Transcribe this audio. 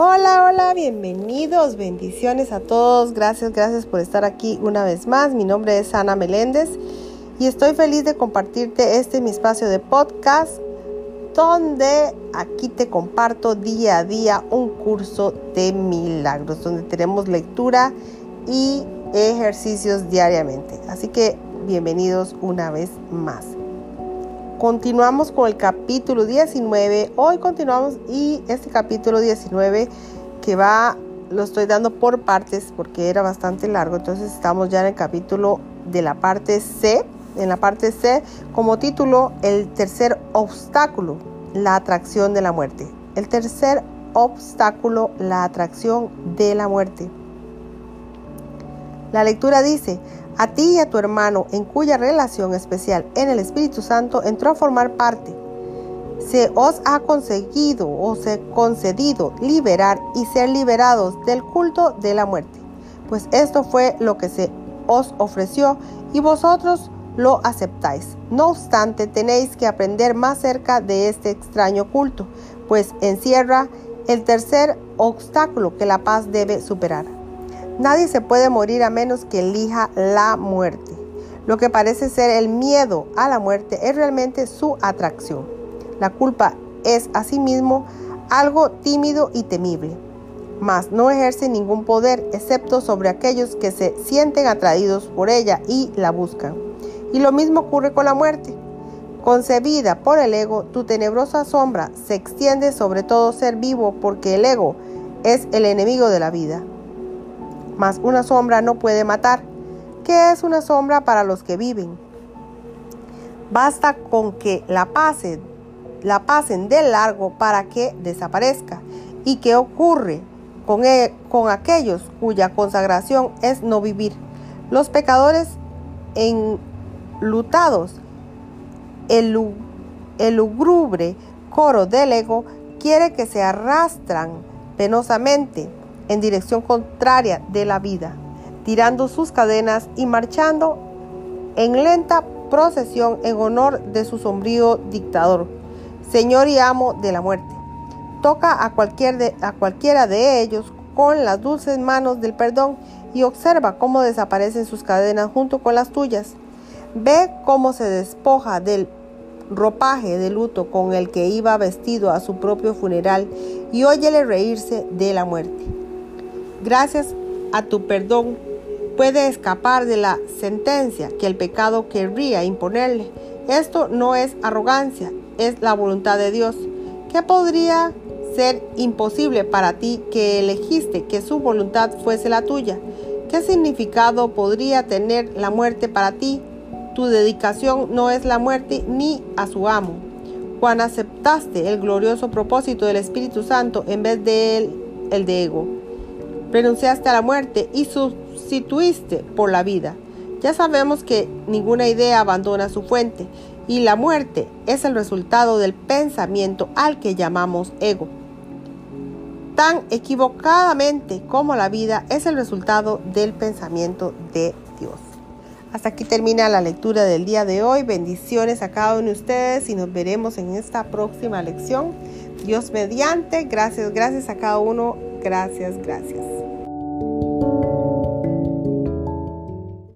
Hola, hola, bienvenidos, bendiciones a todos. Gracias, gracias por estar aquí una vez más. Mi nombre es Ana Meléndez y estoy feliz de compartirte este mi espacio de podcast donde aquí te comparto día a día un curso de milagros, donde tenemos lectura y ejercicios diariamente. Así que bienvenidos una vez más. Continuamos con el capítulo 19. Hoy continuamos y este capítulo 19 que va, lo estoy dando por partes porque era bastante largo. Entonces estamos ya en el capítulo de la parte C. En la parte C como título el tercer obstáculo, la atracción de la muerte. El tercer obstáculo, la atracción de la muerte. La lectura dice, a ti y a tu hermano, en cuya relación especial en el Espíritu Santo entró a formar parte, se os ha conseguido o se concedido liberar y ser liberados del culto de la muerte, pues esto fue lo que se os ofreció y vosotros lo aceptáis. No obstante, tenéis que aprender más cerca de este extraño culto, pues encierra el tercer obstáculo que la paz debe superar. Nadie se puede morir a menos que elija la muerte. Lo que parece ser el miedo a la muerte es realmente su atracción. La culpa es asimismo algo tímido y temible, mas no ejerce ningún poder excepto sobre aquellos que se sienten atraídos por ella y la buscan. Y lo mismo ocurre con la muerte. Concebida por el ego, tu tenebrosa sombra se extiende sobre todo ser vivo porque el ego es el enemigo de la vida mas una sombra no puede matar. ¿Qué es una sombra para los que viven? Basta con que la pasen, la pasen de largo para que desaparezca. ¿Y qué ocurre con, e, con aquellos cuya consagración es no vivir? Los pecadores enlutados, el, el lugubre coro del ego quiere que se arrastran penosamente en dirección contraria de la vida, tirando sus cadenas y marchando en lenta procesión en honor de su sombrío dictador, Señor y amo de la muerte. Toca a, cualquier de, a cualquiera de ellos con las dulces manos del perdón y observa cómo desaparecen sus cadenas junto con las tuyas. Ve cómo se despoja del ropaje de luto con el que iba vestido a su propio funeral y óyele reírse de la muerte gracias a tu perdón, puede escapar de la sentencia que el pecado querría imponerle. Esto no es arrogancia, es la voluntad de Dios. ¿Qué podría ser imposible para ti que elegiste que su voluntad fuese la tuya? ¿Qué significado podría tener la muerte para ti? Tu dedicación no es la muerte ni a su amo. Cuando aceptaste el glorioso propósito del Espíritu Santo en vez de el de ego renunciaste a la muerte y sustituiste por la vida. Ya sabemos que ninguna idea abandona su fuente y la muerte es el resultado del pensamiento al que llamamos ego. Tan equivocadamente como la vida es el resultado del pensamiento de Dios. Hasta aquí termina la lectura del día de hoy. Bendiciones a cada uno de ustedes y nos veremos en esta próxima lección. Dios mediante. Gracias, gracias a cada uno. Gracias, gracias.